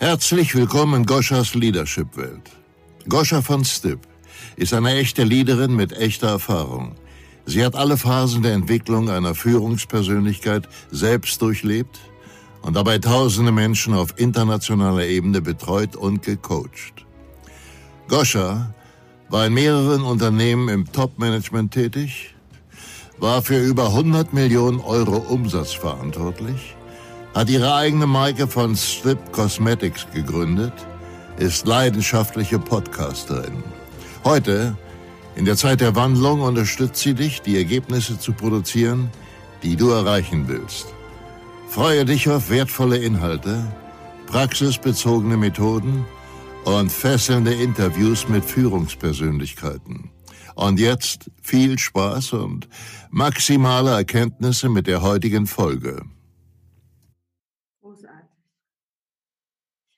Herzlich willkommen in Goschas Leadership-Welt. Goscha von Stipp ist eine echte Leaderin mit echter Erfahrung. Sie hat alle Phasen der Entwicklung einer Führungspersönlichkeit selbst durchlebt und dabei tausende Menschen auf internationaler Ebene betreut und gecoacht. Goscha war in mehreren Unternehmen im Top-Management tätig, war für über 100 Millionen Euro Umsatz verantwortlich hat ihre eigene Marke von Strip Cosmetics gegründet, ist leidenschaftliche Podcasterin. Heute, in der Zeit der Wandlung, unterstützt sie dich, die Ergebnisse zu produzieren, die du erreichen willst. Freue dich auf wertvolle Inhalte, praxisbezogene Methoden und fesselnde Interviews mit Führungspersönlichkeiten. Und jetzt viel Spaß und maximale Erkenntnisse mit der heutigen Folge.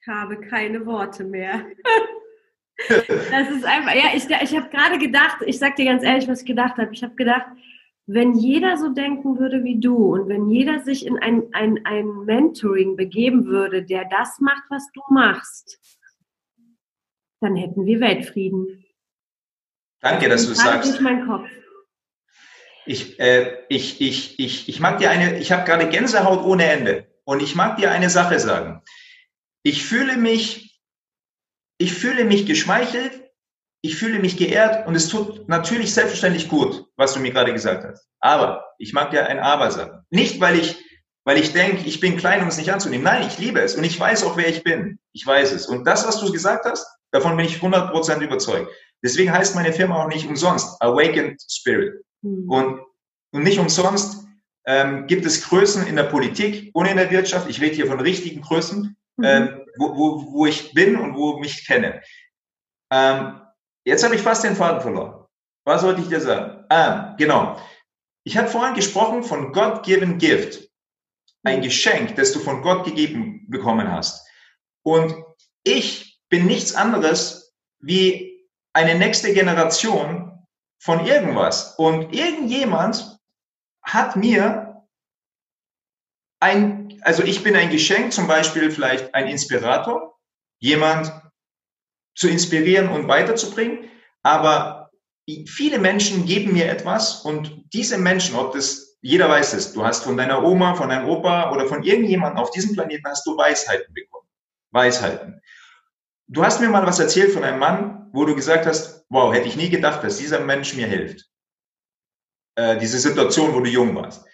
Ich habe keine Worte mehr. das ist einfach, ja, ich, ich habe gerade gedacht, ich sag dir ganz ehrlich, was ich gedacht habe. Ich habe gedacht, wenn jeder so denken würde wie du und wenn jeder sich in ein, ein, ein Mentoring begeben würde, der das macht, was du machst, dann hätten wir Weltfrieden. Danke, dass du sagst. Nicht mein Kopf. Ich, äh, ich, ich, ich, ich mag dir eine, ich habe gerade Gänsehaut ohne Ende. Und ich mag dir eine Sache sagen. Ich fühle mich, ich fühle mich geschmeichelt, ich fühle mich geehrt und es tut natürlich selbstverständlich gut, was du mir gerade gesagt hast. Aber ich mag dir ein Aber sagen. Nicht, weil ich, weil ich denke, ich bin klein, um es nicht anzunehmen. Nein, ich liebe es und ich weiß auch, wer ich bin. Ich weiß es. Und das, was du gesagt hast, davon bin ich 100% überzeugt. Deswegen heißt meine Firma auch nicht umsonst Awakened Spirit. Mhm. Und, und nicht umsonst ähm, gibt es Größen in der Politik und in der Wirtschaft. Ich rede hier von richtigen Größen, mhm. ähm, wo, wo, wo ich bin und wo ich mich kenne. Ähm, jetzt habe ich fast den Faden verloren. Was wollte ich dir sagen? Ah, genau. Ich habe vorhin gesprochen von God-given Gift. Ein mhm. Geschenk, das du von Gott gegeben bekommen hast. Und ich bin nichts anderes wie eine nächste Generation von irgendwas. Und irgendjemand hat mir ein also ich bin ein Geschenk, zum Beispiel vielleicht ein Inspirator, jemand zu inspirieren und weiterzubringen. Aber viele Menschen geben mir etwas und diese Menschen, ob das, jeder weiß es, du hast von deiner Oma, von deinem Opa oder von irgendjemandem auf diesem Planeten hast du Weisheiten bekommen. Weisheiten. Du hast mir mal was erzählt von einem Mann, wo du gesagt hast, wow, hätte ich nie gedacht, dass dieser Mensch mir hilft. Äh, diese Situation, wo du jung warst.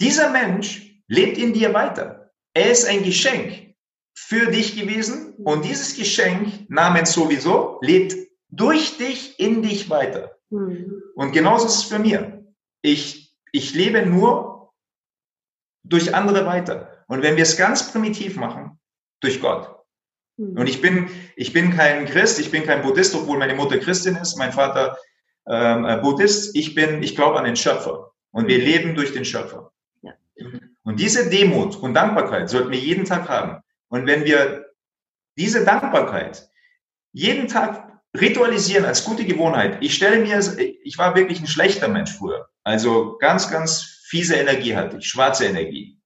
Dieser Mensch lebt in dir weiter. Er ist ein Geschenk für dich gewesen und dieses Geschenk namens sowieso lebt durch dich in dich weiter. Mhm. Und genauso ist es für mir. Ich, ich lebe nur durch andere weiter. Und wenn wir es ganz primitiv machen, durch Gott. Mhm. Und ich bin, ich bin kein Christ, ich bin kein Buddhist, obwohl meine Mutter Christin ist, mein Vater ähm, äh, Buddhist. Ich bin, ich glaube an den Schöpfer. Und wir mhm. leben durch den Schöpfer. Und diese Demut und Dankbarkeit sollten wir jeden Tag haben. Und wenn wir diese Dankbarkeit jeden Tag ritualisieren als gute Gewohnheit, ich stelle mir, ich war wirklich ein schlechter Mensch früher. Also ganz, ganz fiese Energie hatte ich, schwarze Energie.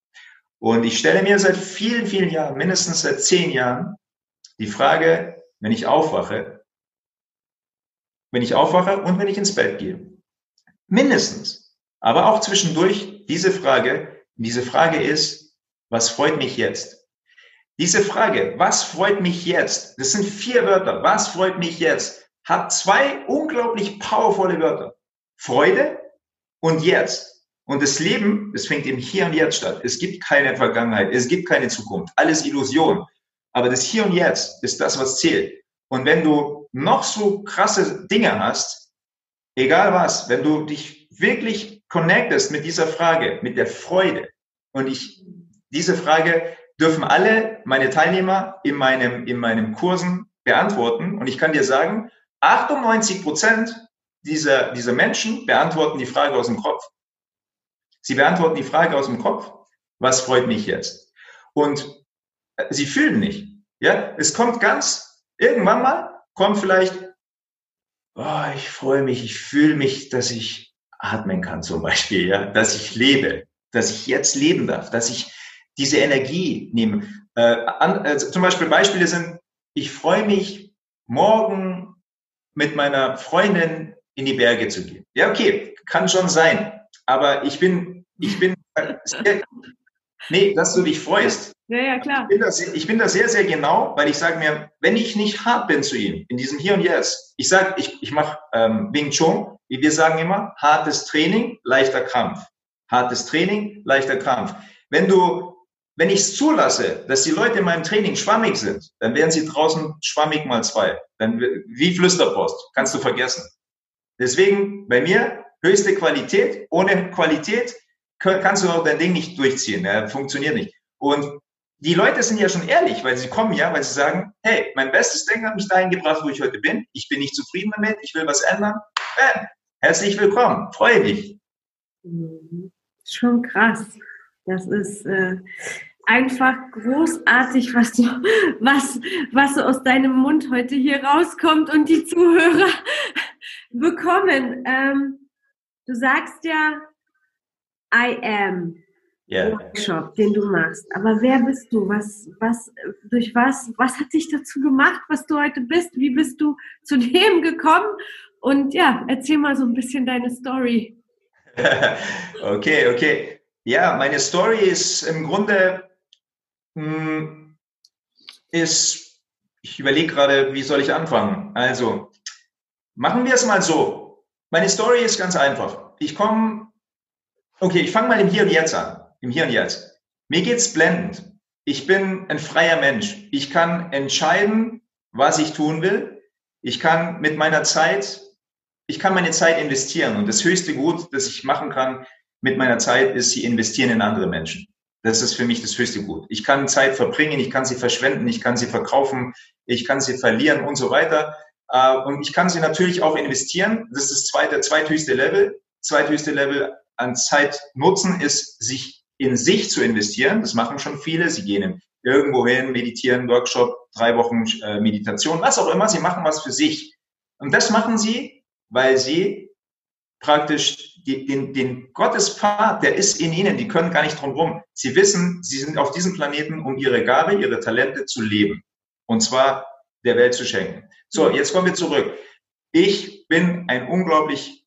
Und ich stelle mir seit vielen, vielen Jahren, mindestens seit zehn Jahren, die Frage, wenn ich aufwache, wenn ich aufwache und wenn ich ins Bett gehe. Mindestens. Aber auch zwischendurch diese Frage, diese Frage ist, was freut mich jetzt? Diese Frage, was freut mich jetzt? Das sind vier Wörter. Was freut mich jetzt? Hat zwei unglaublich powervolle Wörter. Freude und jetzt. Und das Leben, das fängt im Hier und Jetzt statt. Es gibt keine Vergangenheit, es gibt keine Zukunft. Alles Illusion. Aber das Hier und Jetzt ist das, was zählt. Und wenn du noch so krasse Dinge hast, egal was, wenn du dich wirklich connectest mit dieser Frage, mit der Freude, und ich, diese Frage dürfen alle meine Teilnehmer in meinem, in meinem Kursen beantworten. Und ich kann dir sagen, 98 Prozent dieser, dieser Menschen beantworten die Frage aus dem Kopf. Sie beantworten die Frage aus dem Kopf, was freut mich jetzt? Und sie fühlen nicht. Ja, es kommt ganz, irgendwann mal kommt vielleicht, oh, ich freue mich, ich fühle mich, dass ich atmen kann zum Beispiel, ja, dass ich lebe, dass ich jetzt leben darf, dass ich diese Energie nehmen. Äh, an, also zum Beispiel Beispiele sind, ich freue mich, morgen mit meiner Freundin in die Berge zu gehen. Ja, okay, kann schon sein. Aber ich bin, ich bin sehr, nee, dass du dich freust. Ja, ja, klar. Ich bin, das, ich bin da sehr, sehr genau, weil ich sage mir, wenn ich nicht hart bin zu ihm, in diesem Hier und Jetzt, ich sage, ich, ich mache ähm, Wing Chun, wir sagen immer, hartes Training, leichter Krampf. Hartes Training, leichter Krampf. Wenn du, wenn ich es zulasse, dass die Leute in meinem Training schwammig sind, dann werden sie draußen schwammig mal zwei. Dann, wie Flüsterpost, kannst du vergessen. Deswegen bei mir höchste Qualität. Ohne Qualität kannst du auch dein Ding nicht durchziehen. Ja, funktioniert nicht. Und die Leute sind ja schon ehrlich, weil sie kommen ja, weil sie sagen, hey, mein bestes Denken hat mich dahin gebracht, wo ich heute bin. Ich bin nicht zufrieden damit, ich will was ändern. Bam. Herzlich willkommen, freue mich. Mhm. Schon krass. Das ist äh, einfach großartig, was du, was, was aus deinem Mund heute hier rauskommt und die Zuhörer bekommen. Ähm, du sagst ja, I am yeah. Workshop, den du machst. Aber wer bist du? Was, was, durch was, was hat dich dazu gemacht, was du heute bist? Wie bist du zu dem gekommen? Und ja, erzähl mal so ein bisschen deine Story. okay, okay. Ja, meine Story ist im Grunde, mh, hm, ist, ich überlege gerade, wie soll ich anfangen? Also, machen wir es mal so. Meine Story ist ganz einfach. Ich komme, okay, ich fange mal im Hier und Jetzt an. Im Hier und Jetzt. Mir geht's blendend. Ich bin ein freier Mensch. Ich kann entscheiden, was ich tun will. Ich kann mit meiner Zeit, ich kann meine Zeit investieren. Und das höchste Gut, das ich machen kann, mit meiner Zeit ist, sie investieren in andere Menschen. Das ist für mich das höchste Gut. Ich kann Zeit verbringen, ich kann sie verschwenden, ich kann sie verkaufen, ich kann sie verlieren und so weiter. Äh, und ich kann sie natürlich auch investieren. Das ist das zweite, zweithöchste Level. Zweithöchste Level an Zeit nutzen ist, sich in sich zu investieren. Das machen schon viele. Sie gehen irgendwo hin, meditieren, Workshop, drei Wochen äh, Meditation, was auch immer. Sie machen was für sich. Und das machen sie, weil sie praktisch die, den, den Gottespfad, der ist in ihnen, die können gar nicht drum rum. Sie wissen, sie sind auf diesem Planeten, um ihre Gabe, ihre Talente zu leben. Und zwar der Welt zu schenken. So, jetzt kommen wir zurück. Ich bin ein unglaublich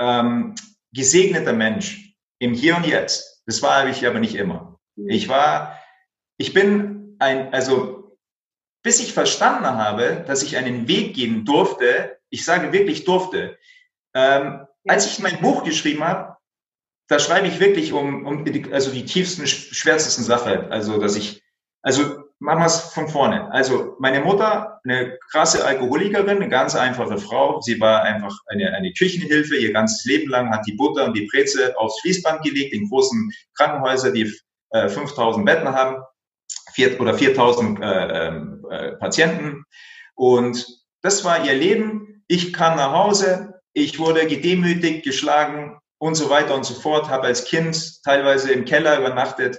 ähm, gesegneter Mensch im Hier und Jetzt. Das war ich aber nicht immer. Ich war, ich bin ein, also bis ich verstanden habe, dass ich einen Weg gehen durfte, ich sage wirklich durfte, ähm, als ich mein Buch geschrieben habe, da schreibe ich wirklich um, um die, also die tiefsten, schwärzesten Sachen. Also, dass ich, also machen wir es von vorne. Also, meine Mutter, eine krasse Alkoholikerin, eine ganz einfache Frau. Sie war einfach eine, eine Küchenhilfe. Ihr ganzes Leben lang hat die Butter und die Breze aufs Fließband gelegt in großen Krankenhäusern, die äh, 5000 Betten haben, vier, oder 4000 äh, ähm, äh, Patienten. Und das war ihr Leben. Ich kam nach Hause, ich wurde gedemütigt, geschlagen und so weiter und so fort, habe als Kind teilweise im Keller übernachtet.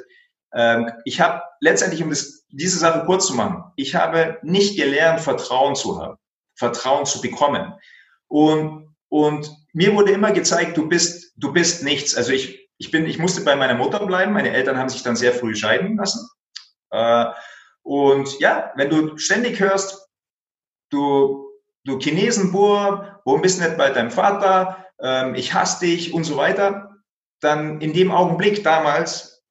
Ähm, ich habe letztendlich, um das, diese Sache kurz zu machen, ich habe nicht gelernt, Vertrauen zu haben, Vertrauen zu bekommen. Und, und mir wurde immer gezeigt, du bist, du bist nichts. Also ich, ich bin, ich musste bei meiner Mutter bleiben. Meine Eltern haben sich dann sehr früh scheiden lassen. Äh, und ja, wenn du ständig hörst, du du Chinesenbur, warum bist du nicht bei deinem Vater, ähm, ich hasse dich und so weiter, dann in dem Augenblick damals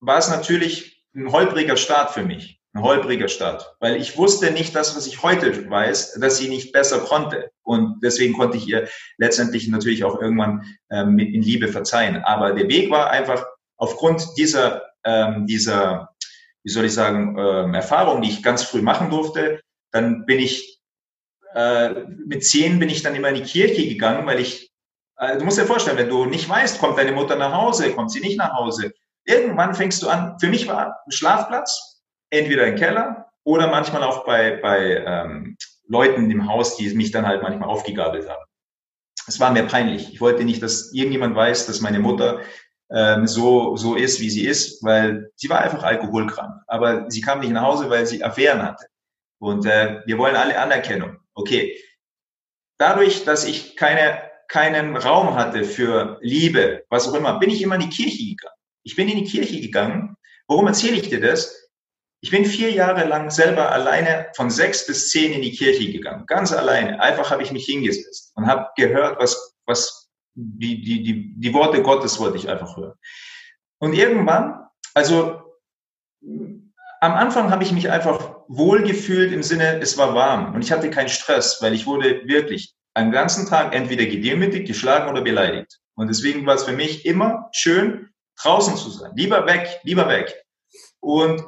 war es natürlich ein holpriger Start für mich, ein holpriger Start, weil ich wusste nicht das, was ich heute weiß, dass sie nicht besser konnte. Und deswegen konnte ich ihr letztendlich natürlich auch irgendwann ähm, in Liebe verzeihen. Aber der Weg war einfach aufgrund dieser ähm, dieser wie soll ich sagen ähm, Erfahrung, die ich ganz früh machen durfte, dann bin ich äh, mit zehn bin ich dann immer in die Kirche gegangen, weil ich, äh, du musst dir vorstellen, wenn du nicht weißt, kommt deine Mutter nach Hause, kommt sie nicht nach Hause. Irgendwann fängst du an, für mich war ein Schlafplatz, entweder im Keller oder manchmal auch bei, bei ähm, Leuten im Haus, die mich dann halt manchmal aufgegabelt haben. Es war mir peinlich. Ich wollte nicht, dass irgendjemand weiß, dass meine Mutter ähm, so, so ist, wie sie ist, weil sie war einfach alkoholkrank. Aber sie kam nicht nach Hause, weil sie Affären hatte. Und äh, wir wollen alle Anerkennung. Okay. Dadurch, dass ich keine, keinen Raum hatte für Liebe, was auch immer, bin ich immer in die Kirche gegangen. Ich bin in die Kirche gegangen, Warum erzähle ich dir das? Ich bin vier Jahre lang selber alleine von sechs bis zehn in die Kirche gegangen, ganz alleine. Einfach habe ich mich hingesetzt und habe gehört, was, was die, die, die, die Worte Gottes wollte ich einfach hören. Und irgendwann, also am Anfang habe ich mich einfach wohl gefühlt im Sinne, es war warm und ich hatte keinen Stress, weil ich wurde wirklich einen ganzen Tag entweder gedemütigt, geschlagen oder beleidigt. Und deswegen war es für mich immer schön, draußen zu sein. Lieber weg, lieber weg. Und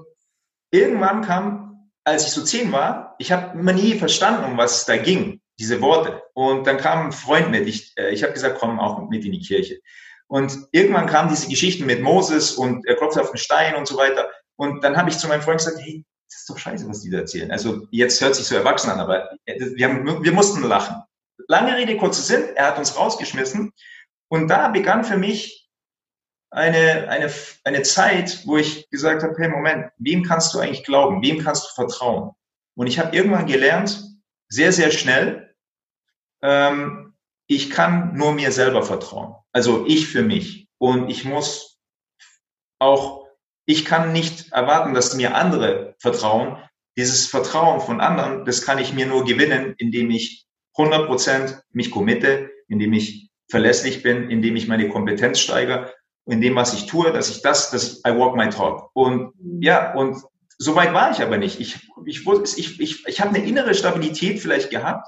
irgendwann kam, als ich so zehn war, ich habe immer nie verstanden, um was es da ging, diese Worte. Und dann kam ein Freund mit. Ich, äh, ich habe gesagt, komm auch mit in die Kirche. Und irgendwann kamen diese Geschichten mit Moses und er klopft auf den Stein und so weiter. Und dann habe ich zu meinem Freund gesagt, hey, das ist doch scheiße, was die da erzählen. Also jetzt hört sich so erwachsen an, aber wir, haben, wir mussten lachen. Lange Rede, kurzer Sinn, er hat uns rausgeschmissen. Und da begann für mich eine, eine, eine Zeit, wo ich gesagt habe, hey Moment, wem kannst du eigentlich glauben? Wem kannst du vertrauen? Und ich habe irgendwann gelernt, sehr, sehr schnell, ähm, ich kann nur mir selber vertrauen. Also ich für mich. Und ich muss auch, ich kann nicht erwarten, dass mir andere vertrauen. Dieses Vertrauen von anderen, das kann ich mir nur gewinnen, indem ich 100 Prozent mich committe, indem ich verlässlich bin, indem ich meine Kompetenz steigere in dem, was ich tue, dass ich das, dass I walk my talk. Und ja, und so weit war ich aber nicht. Ich, ich, ich, ich, ich habe eine innere Stabilität vielleicht gehabt,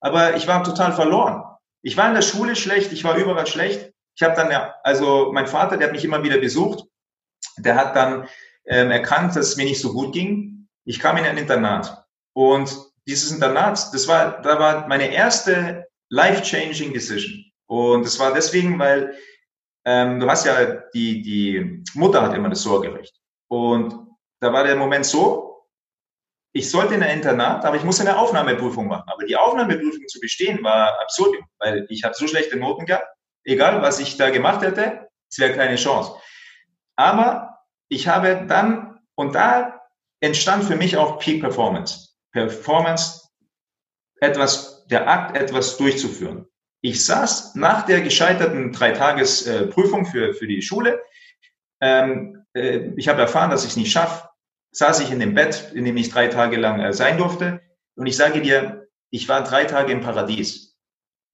aber ich war total verloren. Ich war in der Schule schlecht, ich war überall schlecht. Ich habe dann, ja, also mein Vater, der hat mich immer wieder besucht, der hat dann ähm, erkannt, dass es mir nicht so gut ging. Ich kam in ein Internat und dieses Internat, das war, da war meine erste life-changing Decision. Und es war deswegen, weil ähm, du hast ja, die, die Mutter hat immer das Sorgerecht. Und da war der Moment so, ich sollte in ein Internat, aber ich musste eine Aufnahmeprüfung machen. Aber die Aufnahmeprüfung zu bestehen war absurd, weil ich habe so schlechte Noten gehabt. Egal, was ich da gemacht hätte, es wäre keine Chance. Aber ich habe dann, und da entstand für mich auch Peak Performance. Performance, etwas, der Akt, etwas durchzuführen. Ich saß nach der gescheiterten Dreitagesprüfung äh, für, für die Schule. Ähm, äh, ich habe erfahren, dass ich es nicht schaffe. Saß ich in dem Bett, in dem ich drei Tage lang äh, sein durfte. Und ich sage dir, ich war drei Tage im Paradies.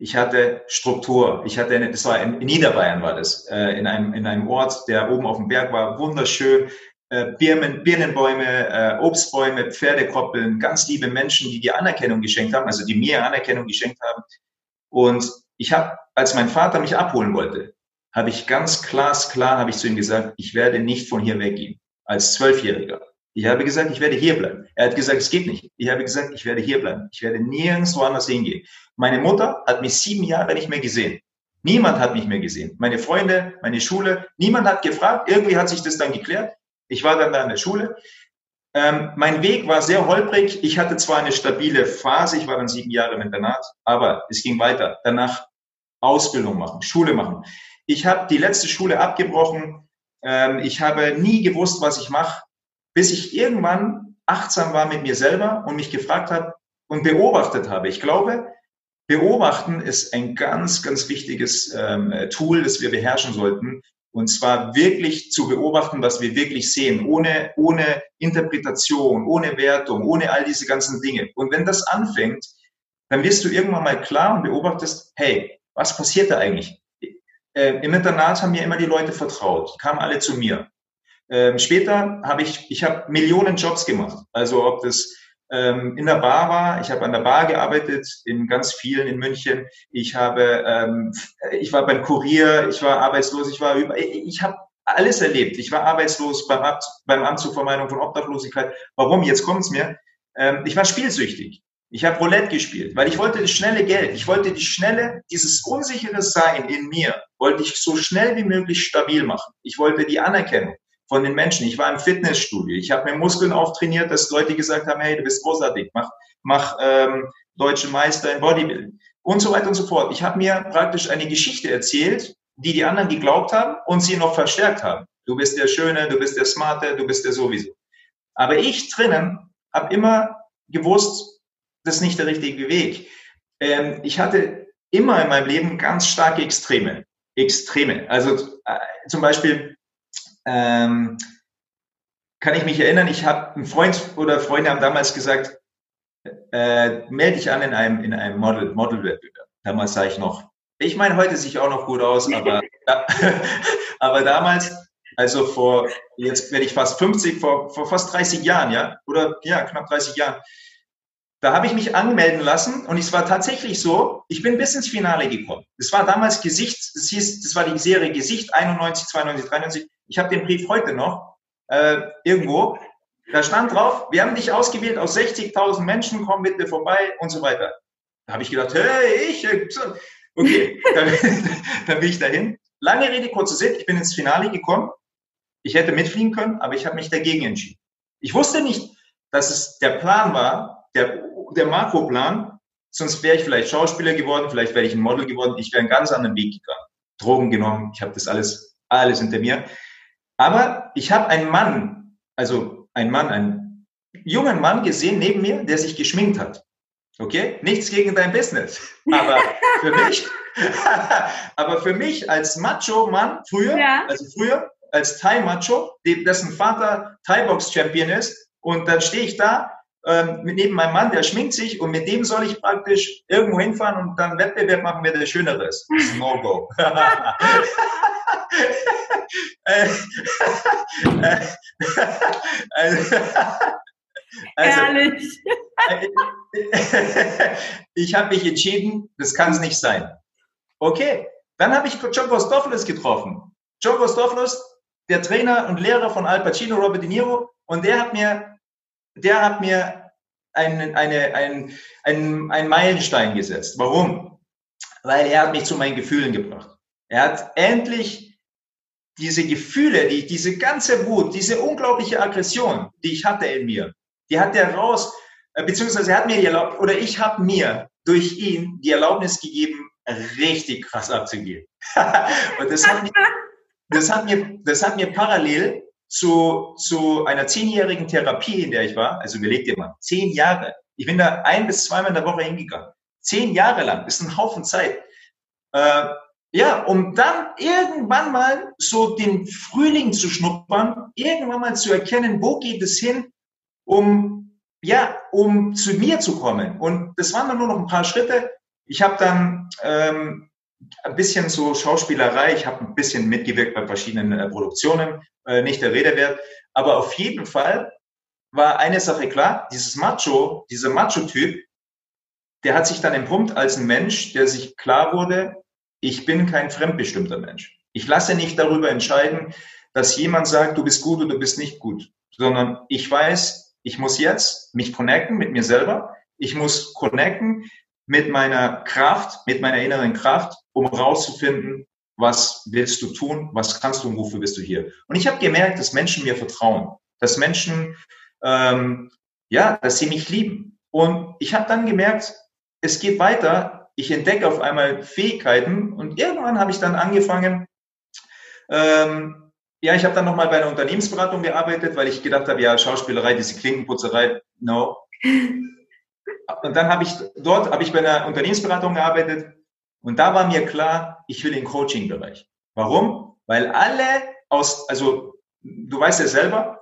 Ich hatte Struktur. Ich hatte eine, das war in, in Niederbayern war das, äh, in einem, in einem Ort, der oben auf dem Berg war, wunderschön. Äh, Birnen, Birnenbäume, äh, Obstbäume, Pferdekoppeln, ganz liebe Menschen, die dir Anerkennung geschenkt haben, also die mir Anerkennung geschenkt haben. Und ich habe, als mein Vater mich abholen wollte, habe ich ganz glasklar, habe ich zu ihm gesagt, ich werde nicht von hier weggehen, als Zwölfjähriger. Ich habe gesagt, ich werde hier bleiben. Er hat gesagt, es geht nicht. Ich habe gesagt, ich werde hier bleiben. Ich werde nirgendwo anders hingehen. Meine Mutter hat mich sieben Jahre nicht mehr gesehen. Niemand hat mich mehr gesehen. Meine Freunde, meine Schule, niemand hat gefragt. Irgendwie hat sich das dann geklärt. Ich war dann da in der Schule. Ähm, mein Weg war sehr holprig. Ich hatte zwar eine stabile Phase, ich war dann sieben Jahre im Internat, aber es ging weiter. Danach Ausbildung machen, Schule machen. Ich habe die letzte Schule abgebrochen. Ähm, ich habe nie gewusst, was ich mache, bis ich irgendwann achtsam war mit mir selber und mich gefragt habe und beobachtet habe. Ich glaube, beobachten ist ein ganz, ganz wichtiges ähm, Tool, das wir beherrschen sollten, und zwar wirklich zu beobachten, was wir wirklich sehen, ohne, ohne Interpretation, ohne Wertung, ohne all diese ganzen Dinge. Und wenn das anfängt, dann wirst du irgendwann mal klar und beobachtest, hey, was passiert da eigentlich? Äh, Im Internat haben mir immer die Leute vertraut, kamen alle zu mir. Ähm, später habe ich, ich habe Millionen Jobs gemacht. Also ob das ähm, in der Bar war. Ich habe an der Bar gearbeitet, in ganz vielen in München. Ich habe, ähm, ich war beim Kurier, ich war arbeitslos, ich war über, ich, ich habe alles erlebt. Ich war arbeitslos beim Amt, beim Amt zur Vermeidung von Obdachlosigkeit. Warum? Jetzt kommt's mir. Ähm, ich war spielsüchtig. Ich habe Roulette gespielt, weil ich wollte das schnelle Geld. Ich wollte die schnelle, dieses unsichere Sein in mir, wollte ich so schnell wie möglich stabil machen. Ich wollte die Anerkennung von den Menschen. Ich war im Fitnessstudio. Ich habe mir Muskeln auftrainiert, dass Leute gesagt haben, hey, du bist großartig, mach, mach ähm, deutsche Meister in Bodybuilding und so weiter und so fort. Ich habe mir praktisch eine Geschichte erzählt, die die anderen geglaubt haben und sie noch verstärkt haben. Du bist der Schöne, du bist der Smarte, du bist der sowieso. Aber ich drinnen habe immer gewusst, das ist nicht der richtige Weg. Ähm, ich hatte immer in meinem Leben ganz starke Extreme. Extreme. Also äh, zum Beispiel ähm, kann ich mich erinnern, ich habe ein Freund oder Freunde haben damals gesagt, äh, melde dich an in einem, in einem Model, Modelwettbewerb. Damals sah ich noch, ich meine, heute sehe ich auch noch gut aus, aber, aber damals, also vor, jetzt werde ich fast 50, vor, vor fast 30 Jahren, ja, oder ja, knapp 30 Jahren, da habe ich mich anmelden lassen und es war tatsächlich so, ich bin bis ins Finale gekommen. Es war damals Gesicht, das hieß, das war die Serie Gesicht 91, 92, 93. Ich habe den Brief heute noch äh, irgendwo. Da stand drauf, wir haben dich ausgewählt aus 60.000 Menschen, komm bitte vorbei und so weiter. Da habe ich gedacht, hey, ich, äh, okay, dann, dann bin ich dahin. Lange Rede, kurzer Sinn, ich bin ins Finale gekommen. Ich hätte mitfliegen können, aber ich habe mich dagegen entschieden. Ich wusste nicht, dass es der Plan war, der, der Makroplan, sonst wäre ich vielleicht Schauspieler geworden, vielleicht wäre ich ein Model geworden, ich wäre einen ganz anderen Weg gegangen. Drogen genommen, ich habe das alles, alles hinter mir. Aber ich habe einen Mann, also einen Mann, einen jungen Mann gesehen neben mir, der sich geschminkt hat. Okay? Nichts gegen dein Business. Aber für mich, aber für mich als Macho-Mann früher, ja. also früher als Thai-Macho, dessen Vater Thai-Box-Champion ist, und dann stehe ich da ähm, neben meinem Mann, der schminkt sich und mit dem soll ich praktisch irgendwo hinfahren und dann Wettbewerb machen, wer der Schönere ist. No-Go. Äh, äh, also, Ehrlich. ich habe mich entschieden, das kann es nicht sein. Okay, dann habe ich John Kostopoulos getroffen. John Kostopoulos, der Trainer und Lehrer von Al Pacino, Robert De Niro, und der hat mir, der hat mir einen, eine, einen, einen, einen Meilenstein gesetzt. Warum? Weil er hat mich zu meinen Gefühlen gebracht. Er hat endlich diese Gefühle, die, diese ganze Wut, diese unglaubliche Aggression, die ich hatte in mir, die hat er raus, äh, beziehungsweise er hat mir die erlaubt, oder ich habe mir durch ihn die Erlaubnis gegeben, richtig krass abzugehen. und das hat, mir, das, hat mir, das hat mir parallel zu, zu einer zehnjährigen Therapie, in der ich war, also überleg dir mal, zehn Jahre. Ich bin da ein bis zweimal in der Woche hingegangen. Zehn Jahre lang, ist ein Haufen Zeit. Äh, ja, um dann irgendwann mal so den Frühling zu schnuppern, irgendwann mal zu erkennen, wo geht es hin, um, ja, um zu mir zu kommen. Und das waren dann nur noch ein paar Schritte. Ich habe dann ähm, ein bisschen so Schauspielerei, ich habe ein bisschen mitgewirkt bei verschiedenen äh, Produktionen, äh, nicht der Rede wert. Aber auf jeden Fall war eine Sache klar, dieses Macho, dieser Macho-Typ, der hat sich dann entpumpt als ein Mensch, der sich klar wurde, ich bin kein fremdbestimmter Mensch. Ich lasse nicht darüber entscheiden, dass jemand sagt, du bist gut oder du bist nicht gut, sondern ich weiß, ich muss jetzt mich connecten mit mir selber. Ich muss connecten mit meiner Kraft, mit meiner inneren Kraft, um rauszufinden, was willst du tun, was kannst du und wofür bist du hier. Und ich habe gemerkt, dass Menschen mir vertrauen, dass Menschen, ähm, ja, dass sie mich lieben. Und ich habe dann gemerkt, es geht weiter ich entdecke auf einmal Fähigkeiten und irgendwann habe ich dann angefangen, ähm, ja, ich habe dann nochmal bei einer Unternehmensberatung gearbeitet, weil ich gedacht habe, ja, Schauspielerei, diese Klinkenputzerei, no. Und dann habe ich dort, habe ich bei einer Unternehmensberatung gearbeitet und da war mir klar, ich will den Coaching-Bereich. Warum? Weil alle aus, also du weißt ja selber,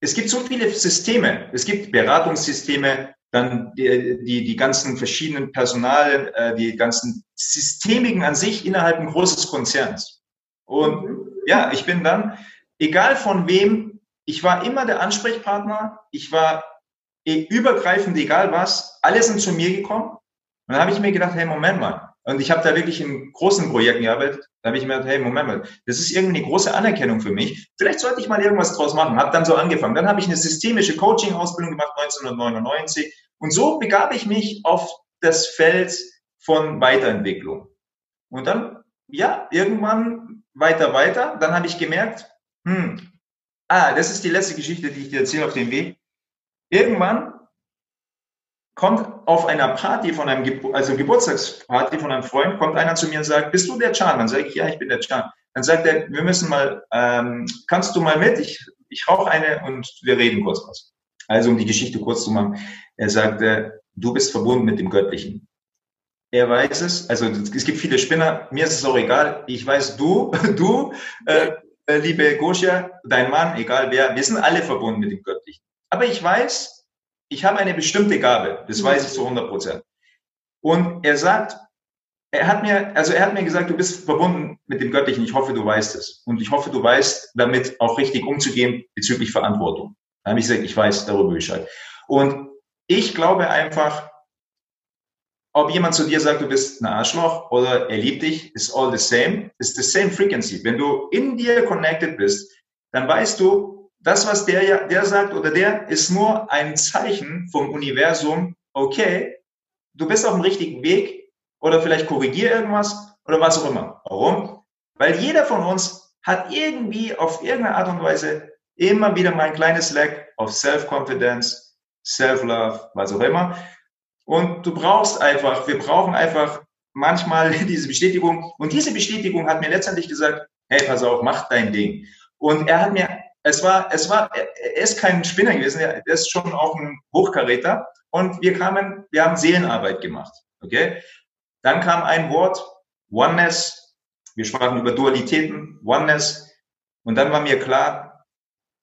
es gibt so viele Systeme. Es gibt Beratungssysteme, dann die, die, die ganzen verschiedenen Personal, äh, die ganzen Systemiken an sich innerhalb ein großes Konzerns. Und ja, ich bin dann, egal von wem, ich war immer der Ansprechpartner, ich war übergreifend, egal was, alle sind zu mir gekommen. Und dann habe ich mir gedacht, hey, Moment mal. Und ich habe da wirklich in großen Projekten gearbeitet. Da habe ich mir gedacht, hey, Moment mal, das ist irgendwie eine große Anerkennung für mich. Vielleicht sollte ich mal irgendwas draus machen. Habe dann so angefangen. Dann habe ich eine systemische Coaching-Ausbildung gemacht, 1999. Und so begab ich mich auf das Feld von Weiterentwicklung. Und dann, ja, irgendwann weiter, weiter. Dann habe ich gemerkt, hm, ah, das ist die letzte Geschichte, die ich dir erzähle auf dem Weg. Irgendwann kommt auf einer Party von einem, Ge also Geburtstagsparty von einem Freund, kommt einer zu mir und sagt, bist du der Chan? Dann sage ich, ja, ich bin der Chan. Dann sagt er, wir müssen mal, ähm, kannst du mal mit? Ich, ich rauche eine und wir reden kurz was. Also um die Geschichte kurz zu machen. Er sagte, du bist verbunden mit dem Göttlichen. Er weiß es, also es gibt viele Spinner, mir ist es auch egal. Ich weiß, du, du, äh, äh, liebe Goscha, dein Mann, egal wer, wir sind alle verbunden mit dem Göttlichen. Aber ich weiß, ich habe eine bestimmte Gabe, das weiß ich zu 100 Prozent. Und er sagt, er hat mir, also er hat mir gesagt, du bist verbunden mit dem Göttlichen. Ich hoffe, du weißt es. Und ich hoffe, du weißt, damit auch richtig umzugehen bezüglich Verantwortung. Da habe ich gesagt, ich weiß darüber Bescheid. Und ich glaube einfach, ob jemand zu dir sagt, du bist ein Arschloch oder er liebt dich, ist all the same, ist the same frequency. Wenn du in dir connected bist, dann weißt du, das, was der, der sagt oder der, ist nur ein Zeichen vom Universum, okay, du bist auf dem richtigen Weg oder vielleicht korrigier irgendwas oder was auch immer. Warum? Weil jeder von uns hat irgendwie auf irgendeine Art und Weise immer wieder mal ein kleines Lack of Self-Confidence, Self-Love, was auch immer. Und du brauchst einfach, wir brauchen einfach manchmal diese Bestätigung. Und diese Bestätigung hat mir letztendlich gesagt, hey, pass auf, mach dein Ding. Und er hat mir, es war, es war, er ist kein Spinner gewesen, er ist schon auch ein Hochkaräter. Und wir kamen, wir haben Seelenarbeit gemacht. Okay? Dann kam ein Wort, Oneness. Wir sprachen über Dualitäten, Oneness. Und dann war mir klar,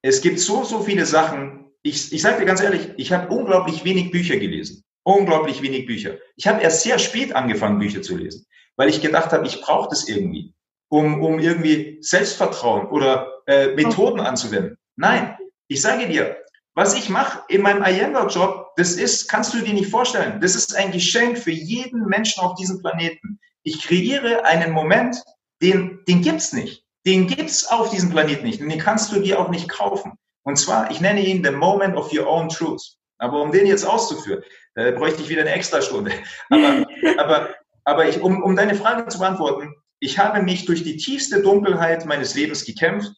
es gibt so, so viele Sachen. Ich, ich sage dir ganz ehrlich, ich habe unglaublich wenig Bücher gelesen. Unglaublich wenig Bücher. Ich habe erst sehr spät angefangen, Bücher zu lesen, weil ich gedacht habe, ich brauche das irgendwie, um, um irgendwie Selbstvertrauen oder äh, Methoden anzuwenden. Nein, ich sage dir, was ich mache in meinem IAM-Job, das ist, kannst du dir nicht vorstellen, das ist ein Geschenk für jeden Menschen auf diesem Planeten. Ich kreiere einen Moment, den, den gibt's nicht. Den gibt's auf diesem Planeten nicht und den kannst du dir auch nicht kaufen. Und zwar, ich nenne ihn the moment of your own truth. Aber um den jetzt auszuführen, da bräuchte ich wieder eine extra Stunde. Aber, aber, aber ich, um, um deine Frage zu beantworten, ich habe mich durch die tiefste Dunkelheit meines Lebens gekämpft.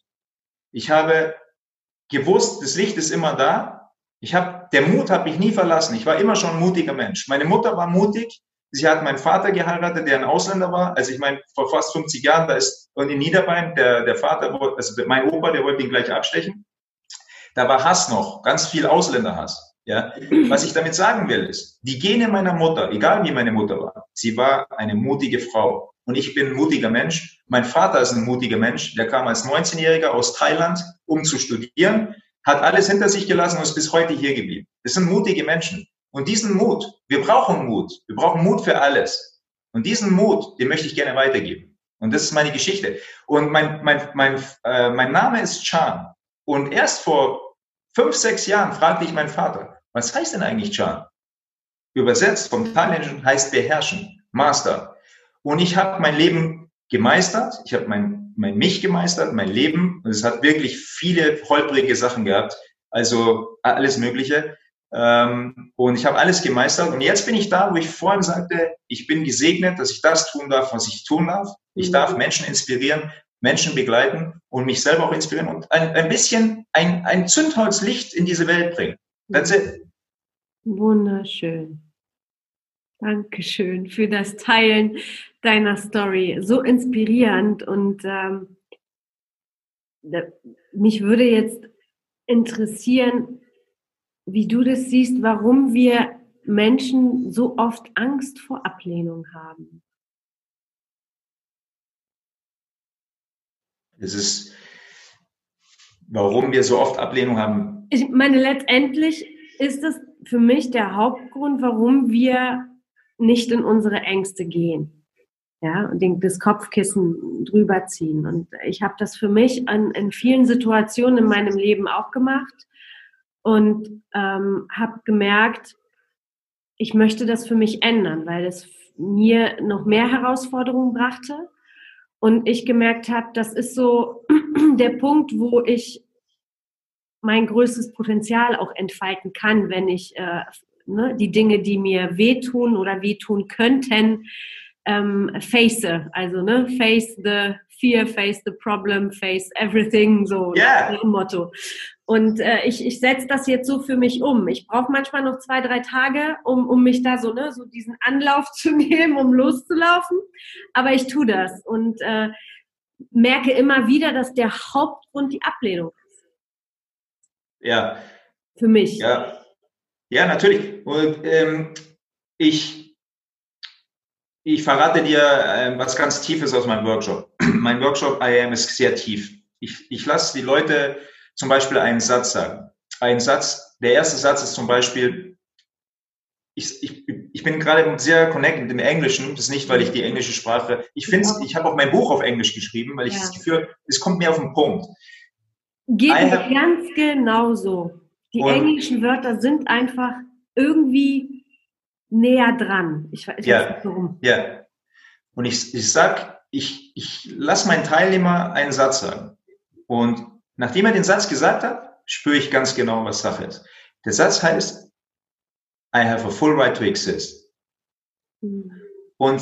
Ich habe gewusst, das Licht ist immer da. Ich habe, der Mut hat mich nie verlassen. Ich war immer schon ein mutiger Mensch. Meine Mutter war mutig. Sie hat meinen Vater geheiratet, der ein Ausländer war. Also ich meine, vor fast 50 Jahren, da ist und in Niederbayern, der, der Vater, also mein Opa, der wollte ihn gleich abstechen. Da war Hass noch, ganz viel Ausländerhass. Ja, was ich damit sagen will, ist, die Gene meiner Mutter, egal wie meine Mutter war, sie war eine mutige Frau. Und ich bin ein mutiger Mensch. Mein Vater ist ein mutiger Mensch. Der kam als 19-Jähriger aus Thailand, um zu studieren, hat alles hinter sich gelassen und ist bis heute hier geblieben. Das sind mutige Menschen. Und diesen Mut, wir brauchen Mut. Wir brauchen Mut für alles. Und diesen Mut, den möchte ich gerne weitergeben. Und das ist meine Geschichte. Und mein, mein, mein, äh, mein Name ist Chan. Und erst vor fünf, sechs Jahren fragte ich meinen Vater, was heißt denn eigentlich Chan? Übersetzt vom Thailändischen heißt beherrschen, Master. Und ich habe mein Leben gemeistert, ich habe mein, mein mich gemeistert, mein Leben. Und es hat wirklich viele holprige Sachen gehabt, also alles Mögliche. Ähm, und ich habe alles gemeistert. Und jetzt bin ich da, wo ich vorhin sagte, ich bin gesegnet, dass ich das tun darf, was ich tun darf. Ich mhm. darf Menschen inspirieren, Menschen begleiten und mich selber auch inspirieren und ein, ein bisschen ein, ein Zündholzlicht in diese Welt bringen. That's it. Wunderschön. Dankeschön für das Teilen deiner Story. So inspirierend und ähm, mich würde jetzt interessieren, wie du das siehst, warum wir Menschen so oft Angst vor Ablehnung haben. Es ist, warum wir so oft Ablehnung haben. Ich meine, letztendlich ist es für mich der Hauptgrund, warum wir nicht in unsere Ängste gehen. Ja, und das Kopfkissen drüber ziehen. Und ich habe das für mich an, in vielen Situationen in meinem Leben auch gemacht und ähm, habe gemerkt, ich möchte das für mich ändern, weil es mir noch mehr Herausforderungen brachte und ich gemerkt habe, das ist so der Punkt, wo ich mein größtes Potenzial auch entfalten kann, wenn ich äh, ne, die Dinge, die mir wehtun oder wehtun könnten, ähm, face. Also ne, face the fear, face the problem, face everything, so yeah. das Motto. Und äh, ich, ich setze das jetzt so für mich um. Ich brauche manchmal noch zwei, drei Tage, um, um mich da so, ne, so diesen Anlauf zu nehmen, um loszulaufen. Aber ich tue das und äh, merke immer wieder, dass der Hauptgrund die Ablehnung ist. Ja. Für mich. Ja, ja natürlich. Und ähm, ich, ich verrate dir äh, was ganz Tiefes aus meinem Workshop. mein Workshop IAM ist sehr tief. Ich, ich lasse die Leute zum Beispiel einen Satz sagen. Ein Satz, der erste Satz ist zum Beispiel, ich, ich, ich bin gerade sehr connected mit dem Englischen. Das ist nicht, weil ich die englische Sprache, ich finde, ich habe auch mein Buch auf Englisch geschrieben, weil ich ja. das Gefühl, es kommt mir auf den Punkt. Geht mir ganz genauso. Die englischen Wörter sind einfach irgendwie näher dran. Ich, ich ja, weiß nicht warum. Ja. Und ich, ich sag, ich, ich lasse meinen Teilnehmer einen Satz sagen. Und nachdem er den Satz gesagt hat, spüre ich ganz genau, was Sache ist. Der Satz heißt, I have a full right to exist. Mhm. Und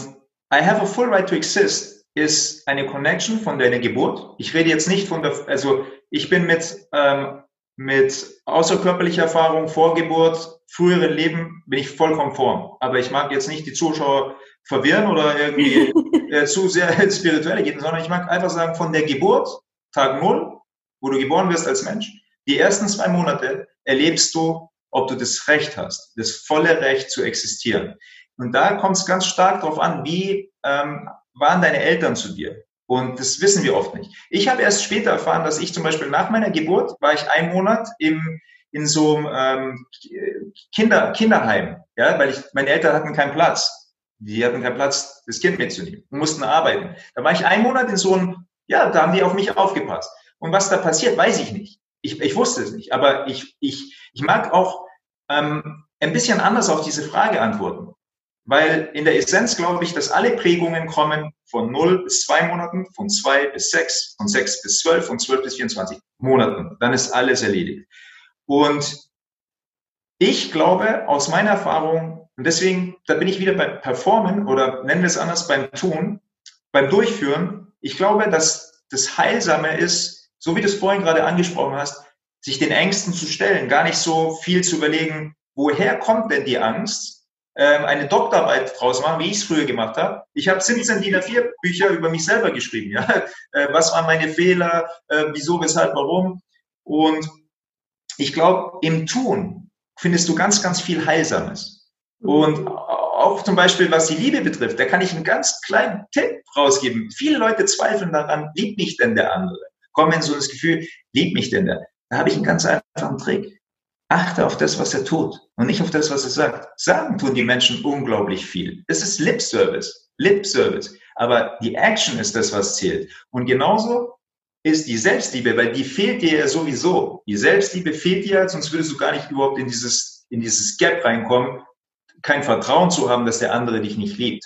I have a full right to exist ist eine Connection von deiner Geburt. Ich rede jetzt nicht von der, also ich bin mit, ähm, mit außerkörperlicher Erfahrung, Vorgeburt, früheren Leben, bin ich vollkommen vor. Aber ich mag jetzt nicht die Zuschauer verwirren oder irgendwie äh, zu sehr ins Spirituelle gehen, sondern ich mag einfach sagen, von der Geburt, Tag Null, wo du geboren wirst als Mensch, die ersten zwei Monate erlebst du, ob du das Recht hast, das volle Recht zu existieren. Und da kommt es ganz stark darauf an, wie ähm, waren deine Eltern zu dir? Und das wissen wir oft nicht. Ich habe erst später erfahren, dass ich zum Beispiel nach meiner Geburt war ich einen Monat im, in so einem ähm, Kinder, Kinderheim, ja, weil ich, meine Eltern hatten keinen Platz. Die hatten keinen Platz, das Kind mitzunehmen und mussten arbeiten. Da war ich einen Monat in so einem, ja, da haben die auf mich aufgepasst. Und was da passiert, weiß ich nicht. Ich, ich wusste es nicht. Aber ich, ich, ich mag auch ähm, ein bisschen anders auf diese Frage antworten. Weil in der Essenz glaube ich, dass alle Prägungen kommen von 0 bis 2 Monaten, von 2 bis 6, von 6 bis 12, von 12 bis 24 Monaten. Dann ist alles erledigt. Und ich glaube aus meiner Erfahrung, und deswegen, da bin ich wieder beim Performen oder nennen wir es anders beim Tun, beim Durchführen. Ich glaube, dass das Heilsame ist, so wie du es vorhin gerade angesprochen hast, sich den Ängsten zu stellen, gar nicht so viel zu überlegen, woher kommt denn die Angst, ähm, eine Doktorarbeit draus machen, wie ich es früher gemacht habe. Ich habe 17 DIN A4 Bücher über mich selber geschrieben. Ja? Äh, was waren meine Fehler, äh, wieso, weshalb, warum. Und ich glaube, im Tun findest du ganz, ganz viel Heilsames. Und auch zum Beispiel, was die Liebe betrifft, da kann ich einen ganz kleinen Tipp rausgeben. Viele Leute zweifeln daran, liebt mich denn der andere? Kommen in so das Gefühl, liebt mich denn der? Da habe ich einen ganz einfachen Trick. Achte auf das, was er tut und nicht auf das, was er sagt. Sagen tun die Menschen unglaublich viel. Es ist Lip Service, Lip Service. Aber die Action ist das, was zählt. Und genauso ist die Selbstliebe, weil die fehlt dir ja sowieso. Die Selbstliebe fehlt dir, sonst würdest du gar nicht überhaupt in dieses, in dieses Gap reinkommen, kein Vertrauen zu haben, dass der andere dich nicht liebt.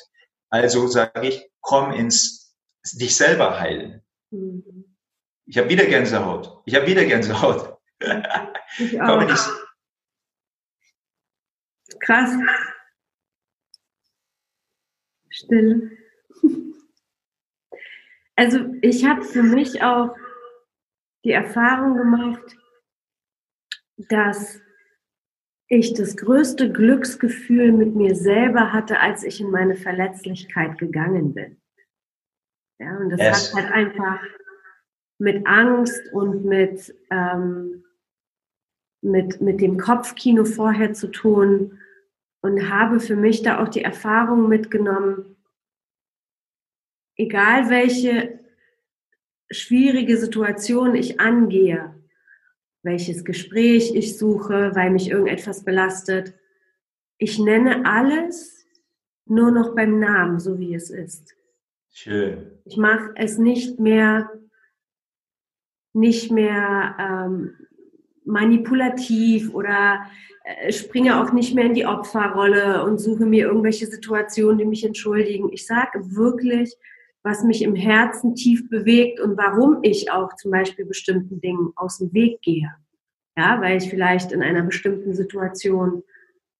Also sage ich, komm ins dich selber heilen. Mhm. Ich habe wieder Gänsehaut. Ich habe wieder Gänsehaut. Ich auch. Krass. Still. Also ich habe für mich auch die Erfahrung gemacht, dass ich das größte Glücksgefühl mit mir selber hatte, als ich in meine Verletzlichkeit gegangen bin. Ja, und das yes. hat halt einfach mit Angst und mit ähm, mit, mit dem Kopfkino vorher zu tun und habe für mich da auch die Erfahrung mitgenommen, egal welche schwierige Situation ich angehe, welches Gespräch ich suche, weil mich irgendetwas belastet, ich nenne alles nur noch beim Namen, so wie es ist. Schön. Ich mache es nicht mehr, nicht mehr ähm, manipulativ oder äh, springe auch nicht mehr in die Opferrolle und suche mir irgendwelche Situationen, die mich entschuldigen. Ich sage wirklich, was mich im Herzen tief bewegt und warum ich auch zum Beispiel bestimmten Dingen aus dem Weg gehe. Ja, weil ich vielleicht in einer bestimmten Situation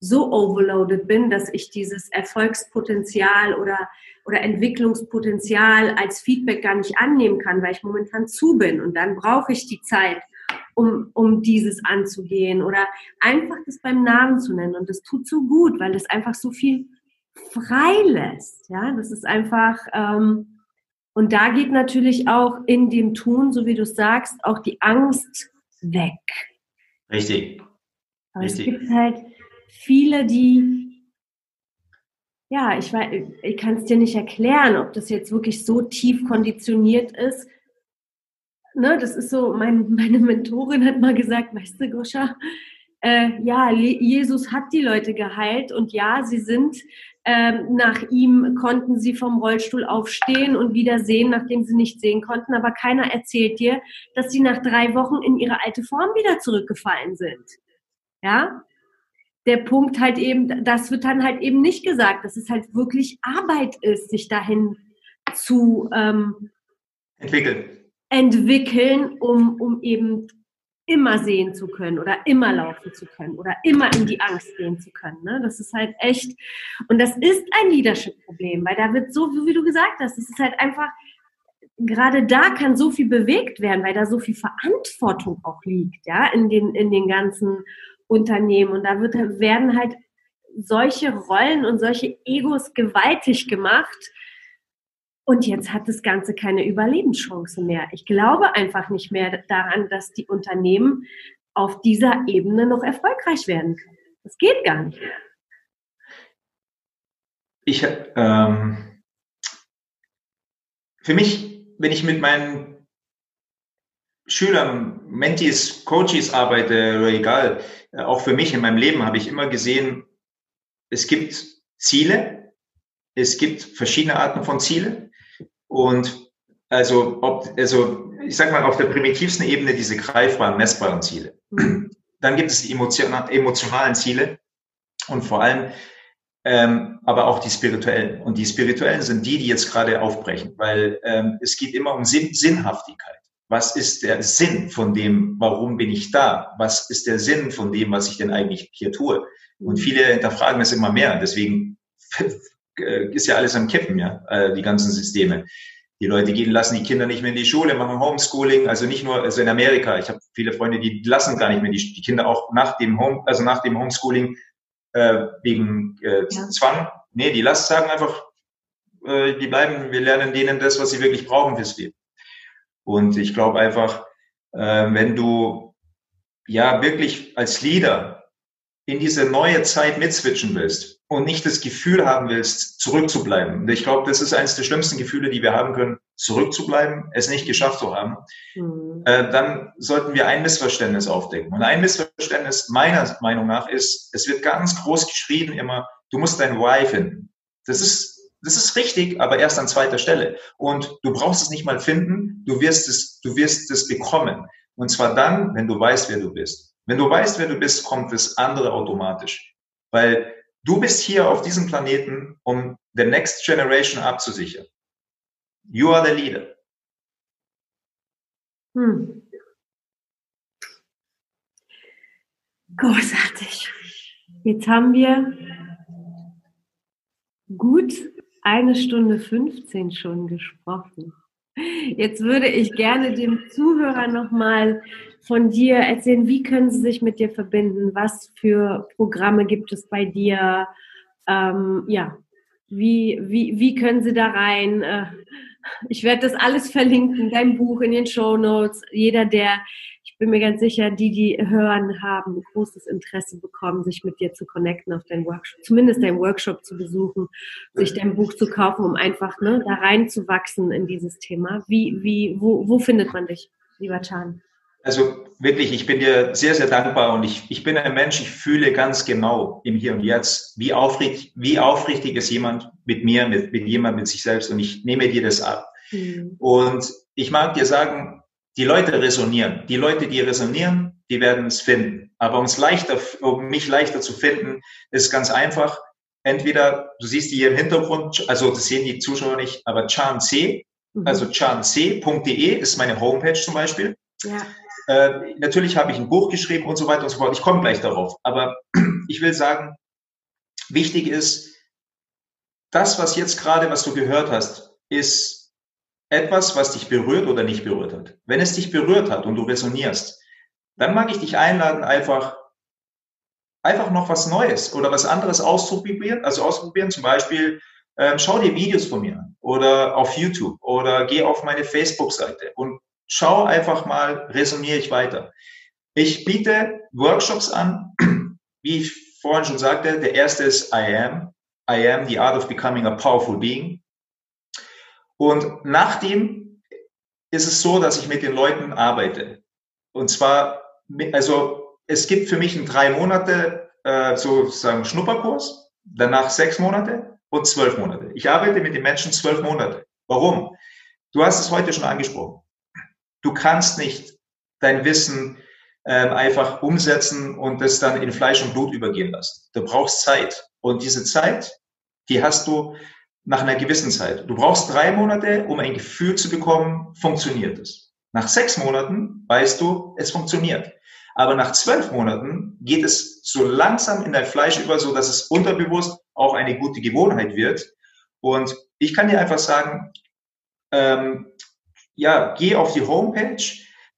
so overloaded bin, dass ich dieses Erfolgspotenzial oder, oder Entwicklungspotenzial als Feedback gar nicht annehmen kann, weil ich momentan zu bin. Und dann brauche ich die Zeit, um, um dieses anzugehen oder einfach das beim Namen zu nennen. Und das tut so gut, weil es einfach so viel freilässt. Ja, das ist einfach, ähm, und da geht natürlich auch in dem Tun, so wie du sagst, auch die Angst weg. Richtig. Aber Richtig. es gibt halt viele, die, ja, ich, ich kann es dir nicht erklären, ob das jetzt wirklich so tief konditioniert ist, ne, das ist so, mein, meine Mentorin hat mal gesagt, weißt du, Goscha, äh, ja, Jesus hat die Leute geheilt und ja, sie sind ähm, nach ihm konnten sie vom Rollstuhl aufstehen und wieder sehen, nachdem sie nicht sehen konnten. Aber keiner erzählt dir, dass sie nach drei Wochen in ihre alte Form wieder zurückgefallen sind. Ja? Der Punkt halt eben, das wird dann halt eben nicht gesagt, dass es halt wirklich Arbeit ist, sich dahin zu ähm, entwickeln. Entwickeln, um, um eben immer sehen zu können oder immer laufen zu können oder immer in die Angst gehen zu können. Ne? Das ist halt echt, und das ist ein Leadership-Problem, weil da wird so, wie du gesagt hast, es ist halt einfach, gerade da kann so viel bewegt werden, weil da so viel Verantwortung auch liegt, ja, in den, in den ganzen Unternehmen. Und da wird, werden halt solche Rollen und solche Egos gewaltig gemacht, und jetzt hat das Ganze keine Überlebenschance mehr. Ich glaube einfach nicht mehr daran, dass die Unternehmen auf dieser Ebene noch erfolgreich werden können. Das geht gar nicht mehr. Ich, ähm, für mich, wenn ich mit meinen Schülern, Mentees, Coaches arbeite, oder egal, äh, auch für mich in meinem Leben habe ich immer gesehen, es gibt Ziele, es gibt verschiedene Arten von Ziele und also, ob, also ich sag mal, auf der primitivsten Ebene diese greifbaren, messbaren Ziele. Dann gibt es die emotionalen Ziele und vor allem ähm, aber auch die spirituellen. Und die spirituellen sind die, die jetzt gerade aufbrechen, weil ähm, es geht immer um Sinn, Sinnhaftigkeit. Was ist der Sinn von dem, warum bin ich da? Was ist der Sinn von dem, was ich denn eigentlich hier tue? Und viele hinterfragen es immer mehr. Deswegen ist ja alles am Kippen, ja, äh, die ganzen Systeme. Die Leute gehen, lassen die Kinder nicht mehr in die Schule, machen Homeschooling, also nicht nur, also in Amerika, ich habe viele Freunde, die lassen gar nicht mehr die, die Kinder auch nach dem Home, also nach dem Homeschooling äh, wegen äh, ja. Zwang. Nee, die lassen sagen einfach, äh, die bleiben, wir lernen denen das, was sie wirklich brauchen fürs Leben. Und ich glaube einfach, äh, wenn du ja wirklich als Leader in diese neue Zeit mitswitchen willst, und nicht das Gefühl haben willst, zurückzubleiben. Und ich glaube, das ist eines der schlimmsten Gefühle, die wir haben können, zurückzubleiben, es nicht geschafft zu haben. Mhm. Äh, dann sollten wir ein Missverständnis aufdecken. Und ein Missverständnis meiner Meinung nach ist, es wird ganz groß geschrieben immer, du musst dein Why finden. Das ist, das ist richtig, aber erst an zweiter Stelle. Und du brauchst es nicht mal finden, du wirst es, du wirst es bekommen. Und zwar dann, wenn du weißt, wer du bist. Wenn du weißt, wer du bist, kommt das andere automatisch. Weil Du bist hier auf diesem Planeten, um the next generation abzusichern. You are the leader. Hm. Großartig. Jetzt haben wir gut eine Stunde 15 schon gesprochen. Jetzt würde ich gerne dem Zuhörer nochmal von dir erzählen, wie können sie sich mit dir verbinden? Was für Programme gibt es bei dir? Ähm, ja, wie, wie, wie können sie da rein? Äh, ich werde das alles verlinken, dein Buch in den Show Notes. Jeder, der, ich bin mir ganz sicher, die, die hören, haben großes Interesse bekommen, sich mit dir zu connecten auf deinen Workshop, zumindest deinen Workshop zu besuchen, sich dein Buch zu kaufen, um einfach ne, da reinzuwachsen in dieses Thema. Wie, wie, wo, wo findet man dich, lieber Chan? Also wirklich, ich bin dir sehr, sehr dankbar und ich, ich bin ein Mensch, ich fühle ganz genau im Hier und Jetzt, wie aufrichtig, wie aufrichtig ist jemand mit mir, mit, mit jemand, mit sich selbst und ich nehme dir das ab. Mhm. Und ich mag dir sagen, die Leute resonieren. Die Leute, die resonieren, die werden es finden. Aber um es leichter, um mich leichter zu finden, ist ganz einfach. Entweder, du siehst die hier im Hintergrund, also das sehen die Zuschauer nicht, aber Chan C, mhm. also chanc.de ist meine Homepage zum Beispiel. Ja. Äh, natürlich habe ich ein Buch geschrieben und so weiter und so fort. Ich komme gleich darauf. Aber ich will sagen, wichtig ist, das, was jetzt gerade, was du gehört hast, ist etwas, was dich berührt oder nicht berührt hat. Wenn es dich berührt hat und du resonierst, dann mag ich dich einladen, einfach, einfach noch was Neues oder was anderes auszuprobieren. Also ausprobieren, zum Beispiel, ähm, schau dir Videos von mir an oder auf YouTube oder geh auf meine Facebook-Seite und schau einfach mal, resoniere ich weiter. Ich biete Workshops an, wie ich vorhin schon sagte. Der erste ist I am. I am the art of becoming a powerful being. Und nach dem ist es so, dass ich mit den Leuten arbeite. Und zwar, also es gibt für mich in drei Monate äh, sozusagen Schnupperkurs, danach sechs Monate und zwölf Monate. Ich arbeite mit den Menschen zwölf Monate. Warum? Du hast es heute schon angesprochen. Du kannst nicht dein Wissen ähm, einfach umsetzen und es dann in Fleisch und Blut übergehen lassen. Du brauchst Zeit. Und diese Zeit, die hast du nach einer gewissen Zeit. Du brauchst drei Monate, um ein Gefühl zu bekommen, funktioniert es. Nach sechs Monaten weißt du, es funktioniert. Aber nach zwölf Monaten geht es so langsam in dein Fleisch über, so dass es unterbewusst auch eine gute Gewohnheit wird. Und ich kann dir einfach sagen, ähm, ja, geh auf die Homepage,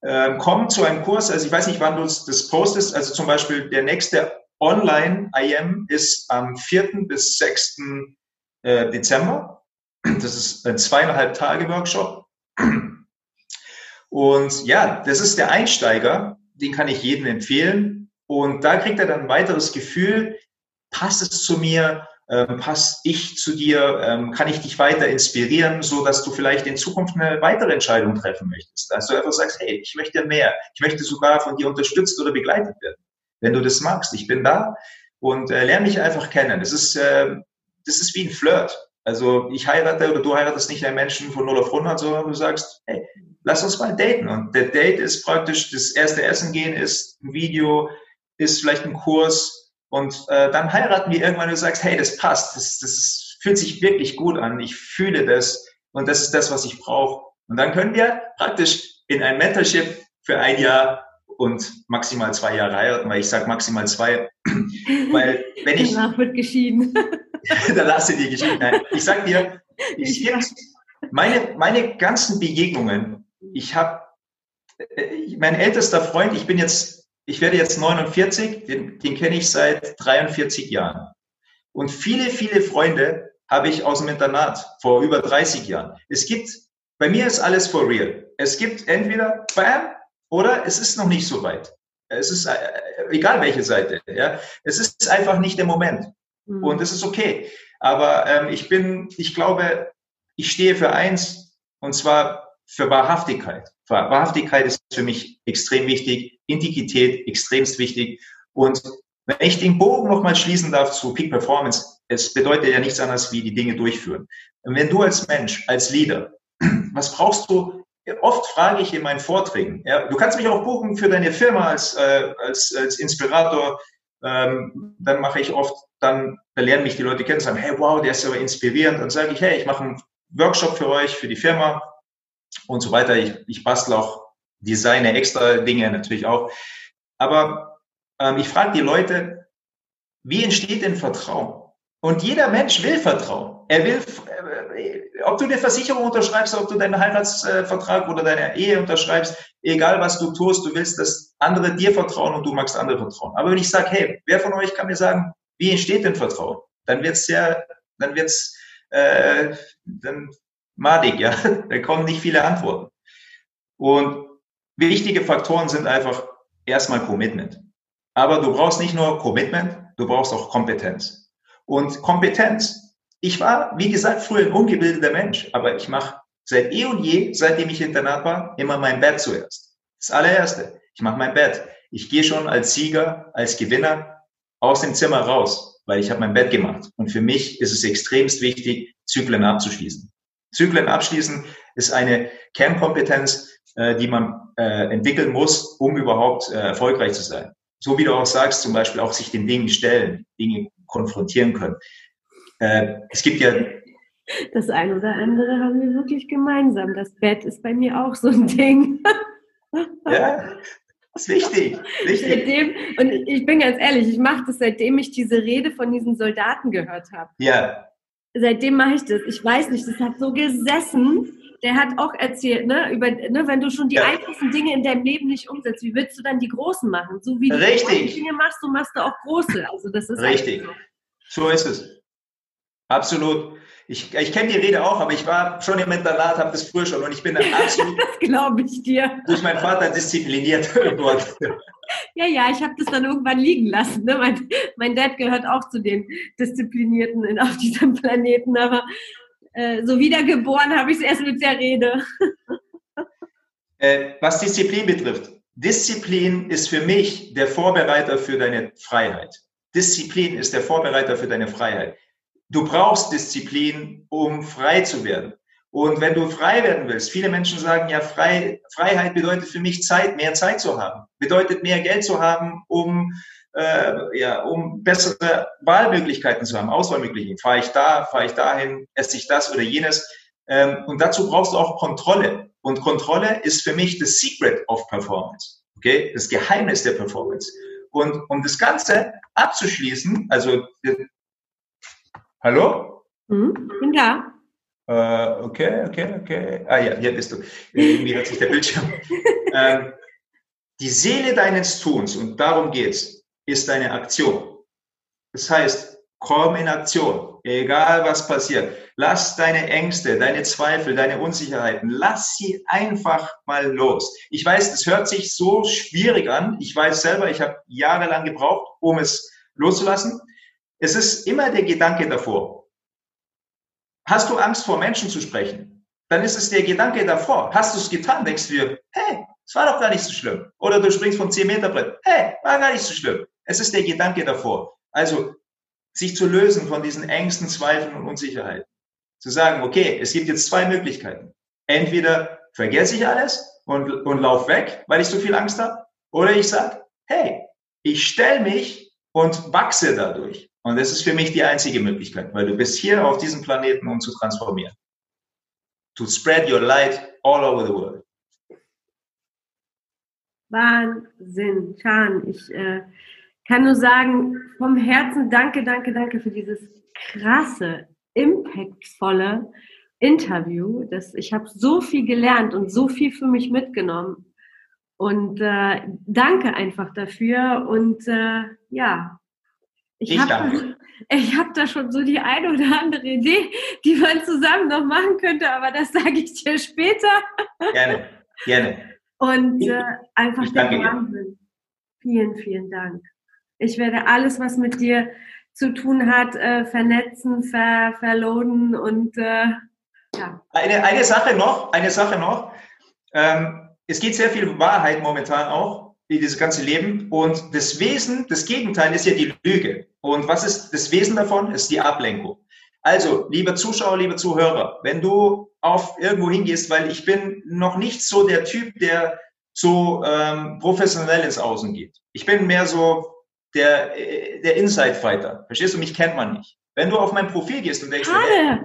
ähm, komm zu einem Kurs. Also ich weiß nicht, wann du das postest. Also zum Beispiel der nächste Online-IM ist am 4. bis 6. Äh, Dezember. Das ist ein zweieinhalb Tage Workshop. Und ja, das ist der Einsteiger den kann ich jedem empfehlen. Und da kriegt er dann ein weiteres Gefühl, passt es zu mir, ähm, passt ich zu dir, ähm, kann ich dich weiter inspirieren, so dass du vielleicht in Zukunft eine weitere Entscheidung treffen möchtest. Dass du einfach sagst, hey, ich möchte mehr, ich möchte sogar von dir unterstützt oder begleitet werden. Wenn du das magst, ich bin da und äh, lerne mich einfach kennen. Das ist, äh, das ist wie ein Flirt. Also ich heirate oder du heiratest nicht einen Menschen von 0 auf 100, sondern du sagst, hey, lass uns mal daten. Und der Date ist praktisch, das erste Essen gehen ist ein Video, ist vielleicht ein Kurs und äh, dann heiraten wir irgendwann und du sagst, hey, das passt, das, das ist, fühlt sich wirklich gut an, ich fühle das und das ist das, was ich brauche. Und dann können wir praktisch in ein Mentorship für ein Jahr und maximal zwei Jahre heiraten, weil ich sage maximal zwei, weil wenn ich... Danach wird geschieden. dann lasse die Geschichte. Nein, ich sag dir, ich, meine, meine ganzen Begegnungen, ich habe, äh, mein ältester Freund, ich bin jetzt, ich werde jetzt 49, den, den kenne ich seit 43 Jahren. Und viele, viele Freunde habe ich aus dem Internat vor über 30 Jahren. Es gibt, bei mir ist alles for real. Es gibt entweder Bam oder es ist noch nicht so weit. Es ist äh, egal welche Seite. Ja, es ist einfach nicht der Moment. Mhm. Und das ist okay. Aber ähm, ich bin, ich glaube, ich stehe für eins, und zwar für Wahrhaftigkeit. Wahrhaftigkeit ist für mich extrem wichtig, Integrität extremst wichtig. Und wenn ich den Bogen nochmal schließen darf zu Peak Performance, es bedeutet ja nichts anderes wie die Dinge durchführen. Wenn du als Mensch, als Leader, was brauchst du? Oft frage ich in meinen Vorträgen, ja, du kannst mich auch buchen für deine Firma als, äh, als, als Inspirator, ähm, dann mache ich oft, dann lernen mich die Leute kennen, sagen, hey, wow, der ist aber inspirierend. Dann sage ich, hey, ich mache einen Workshop für euch, für die Firma und so weiter. Ich, ich bastle auch Designe extra Dinge natürlich auch. Aber ähm, ich frage die Leute, wie entsteht denn Vertrauen? Und jeder Mensch will Vertrauen. Er will, äh, ob du eine Versicherung unterschreibst, ob du deinen Heiratsvertrag oder deine Ehe unterschreibst, egal was du tust, du willst, dass andere dir vertrauen und du magst andere vertrauen. Aber wenn ich sage, hey, wer von euch kann mir sagen, wie entsteht denn Vertrauen? Dann wird's sehr, dann wird's, äh, dann madig, ja. Da kommen nicht viele Antworten. Und wichtige Faktoren sind einfach erstmal Commitment. Aber du brauchst nicht nur Commitment, du brauchst auch Kompetenz. Und Kompetenz. Ich war, wie gesagt, früher ein ungebildeter Mensch, aber ich mache seit eh und je, seitdem ich Internat war, immer mein Bett zuerst. Das allererste. Ich mache mein Bett. Ich gehe schon als Sieger, als Gewinner aus dem Zimmer raus, weil ich habe mein Bett gemacht. Und für mich ist es extremst wichtig, Zyklen abzuschließen. Zyklen abschließen ist eine Kernkompetenz, äh, die man äh, entwickeln muss, um überhaupt äh, erfolgreich zu sein. So wie du auch sagst, zum Beispiel auch sich den Dingen stellen, Dinge konfrontieren können. Äh, es gibt ja. Das eine oder andere haben wir wirklich gemeinsam. Das Bett ist bei mir auch so ein Ding. ja, ist wichtig. wichtig. Seitdem, und ich bin ganz ehrlich, ich mache das, seitdem ich diese Rede von diesen Soldaten gehört habe. Ja. Seitdem mache ich das. Ich weiß nicht, das hat so gesessen der hat auch erzählt, ne, über, ne, wenn du schon die ja. einfachsten Dinge in deinem Leben nicht umsetzt, wie willst du dann die großen machen? So wie du Richtig. die Dinge machst, so machst du auch große. Also das ist Richtig. So. so ist es. Absolut. Ich, ich kenne die Rede auch, aber ich war schon im Internat, habe das früher schon und ich bin absolut. das glaube ich dir. Durch meinen Vater diszipliniert dort. Ja, ja, ich habe das dann irgendwann liegen lassen. Ne? Mein, mein Dad gehört auch zu den Disziplinierten auf diesem Planeten, aber äh, so wiedergeboren habe ich es erst mit der Rede. Äh, was Disziplin betrifft, Disziplin ist für mich der Vorbereiter für deine Freiheit. Disziplin ist der Vorbereiter für deine Freiheit. Du brauchst Disziplin, um frei zu werden. Und wenn du frei werden willst, viele Menschen sagen ja, frei, Freiheit bedeutet für mich Zeit, mehr Zeit zu haben, bedeutet mehr Geld zu haben, um äh, ja, um bessere Wahlmöglichkeiten zu haben, Auswahlmöglichkeiten. Fahre ich da, fahre ich dahin, esse ich das oder jenes. Ähm, und dazu brauchst du auch Kontrolle. Und Kontrolle ist für mich das Secret of Performance. Okay? Das Geheimnis der Performance. Und um das Ganze abzuschließen, also, hallo? Mhm, bin da. Äh, okay, okay, okay. Ah ja, hier bist du. Mir hat sich der Bildschirm. ähm, die Seele deines Tuns, und darum geht's, ist deine Aktion. Das heißt, komm in Aktion, egal was passiert. Lass deine Ängste, deine Zweifel, deine Unsicherheiten, lass sie einfach mal los. Ich weiß, es hört sich so schwierig an. Ich weiß selber, ich habe jahrelang gebraucht, um es loszulassen. Es ist immer der Gedanke davor. Hast du Angst vor Menschen zu sprechen? Dann ist es der Gedanke davor. Hast du es getan? Denkst du dir, hey, es war doch gar nicht so schlimm. Oder du springst vom 10 Meter Brett. Hey, war gar nicht so schlimm. Es ist der Gedanke davor. Also sich zu lösen von diesen Ängsten, Zweifeln und Unsicherheiten. Zu sagen, okay, es gibt jetzt zwei Möglichkeiten. Entweder vergesse ich alles und, und lauf weg, weil ich so viel Angst habe, oder ich sage, hey, ich stelle mich und wachse dadurch. Und das ist für mich die einzige Möglichkeit, weil du bist hier auf diesem Planeten, um zu transformieren. To spread your light all over the world. Wahnsinn, Chan. Ich äh, kann nur sagen, vom Herzen danke, danke, danke für dieses krasse, impactvolle Interview. Das, ich habe so viel gelernt und so viel für mich mitgenommen. Und äh, danke einfach dafür. Und äh, ja, ich, habe da, hab da schon so die eine oder andere Idee, die man zusammen noch machen könnte, aber das sage ich dir später. Gerne, gerne. Und äh, einfach der Wahnsinn. Vielen, vielen Dank. Ich werde alles, was mit dir zu tun hat, äh, vernetzen, ver, verloaden und äh, ja. Eine, eine Sache noch, eine Sache noch. Ähm, es geht sehr viel Wahrheit momentan auch in dieses ganze Leben und das Wesen, das Gegenteil ist ja die Lüge. Und was ist das Wesen davon? Ist die Ablenkung. Also, lieber Zuschauer, lieber Zuhörer, wenn du auf irgendwo hingehst, weil ich bin noch nicht so der Typ, der so ähm, professionell ins Außen geht. Ich bin mehr so der, äh, der Inside-Fighter. Verstehst du? Mich kennt man nicht. Wenn du auf mein Profil gehst und denkst, hey,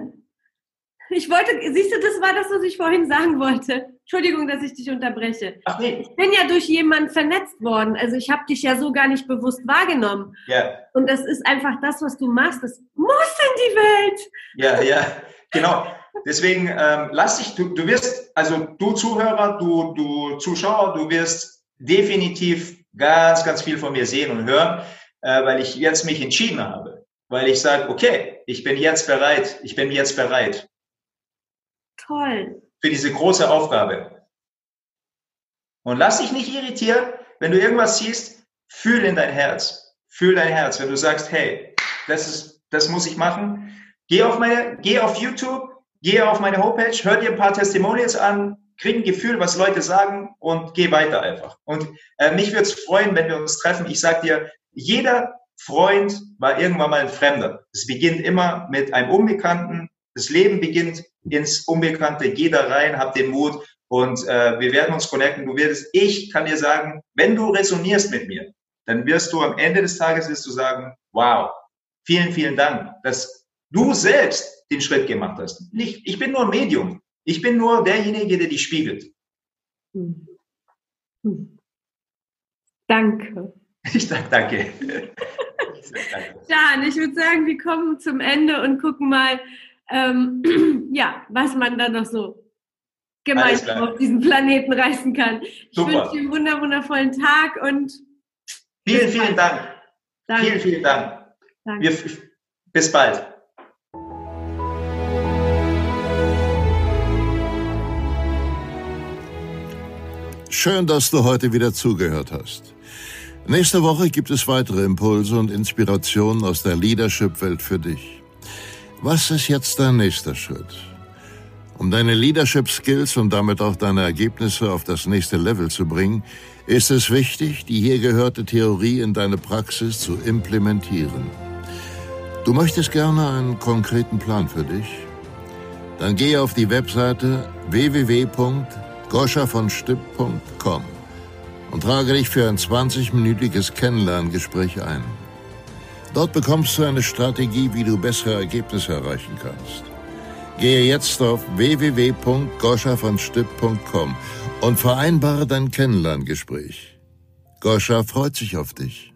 ich wollte, siehst du, das war das, was ich vorhin sagen wollte. Entschuldigung, dass ich dich unterbreche. Ach nee. Ich bin ja durch jemanden vernetzt worden. Also ich habe dich ja so gar nicht bewusst wahrgenommen. Ja. Und das ist einfach das, was du machst. Das muss in die Welt. Ja, ja, genau. Deswegen ähm, lass dich, du, du wirst, also du Zuhörer, du, du Zuschauer, du wirst definitiv ganz, ganz viel von mir sehen und hören, äh, weil ich jetzt mich entschieden habe. Weil ich sage, okay, ich bin jetzt bereit, ich bin jetzt bereit. Toll. Für diese große Aufgabe. Und lass dich nicht irritieren, wenn du irgendwas siehst, fühl in dein Herz. Fühl dein Herz. Wenn du sagst, hey, das ist, das muss ich machen. Geh auf meine, geh auf YouTube, geh auf meine Homepage, hör dir ein paar Testimonials an, krieg ein Gefühl, was Leute sagen und geh weiter einfach. Und äh, mich würde es freuen, wenn wir uns treffen. Ich sag dir, jeder Freund war irgendwann mal ein Fremder. Es beginnt immer mit einem Unbekannten. Das Leben beginnt ins Unbekannte. Geh da rein, hab den Mut und äh, wir werden uns connecten. Du wirst, ich kann dir sagen, wenn du resonierst mit mir, dann wirst du am Ende des Tages wirst du sagen, wow, vielen, vielen Dank, dass du selbst den Schritt gemacht hast. Nicht, ich bin nur ein Medium. Ich bin nur derjenige, der dich spiegelt. Hm. Hm. Danke. Ich sage danke. Jan, ich würde sagen, wir kommen zum Ende und gucken mal, ähm, ja, was man da noch so gemeinsam auf diesem Planeten reißen kann. Ich Super. wünsche dir einen wundervollen Tag und vielen, vielen Dank. Danke. Vielen, vielen Dank. Danke. Wir, bis bald. Schön, dass du heute wieder zugehört hast. Nächste Woche gibt es weitere Impulse und Inspirationen aus der Leadership-Welt für dich. Was ist jetzt dein nächster Schritt? Um deine Leadership Skills und damit auch deine Ergebnisse auf das nächste Level zu bringen, ist es wichtig, die hier gehörte Theorie in deine Praxis zu implementieren. Du möchtest gerne einen konkreten Plan für dich? Dann gehe auf die Webseite www.goschavonstipp.com und trage dich für ein 20-minütiges Kennenlerngespräch ein. Dort bekommst du eine Strategie, wie du bessere Ergebnisse erreichen kannst. Gehe jetzt auf www.goschavonstipp.com und vereinbare dein Kennenlerngespräch. Goscha freut sich auf dich.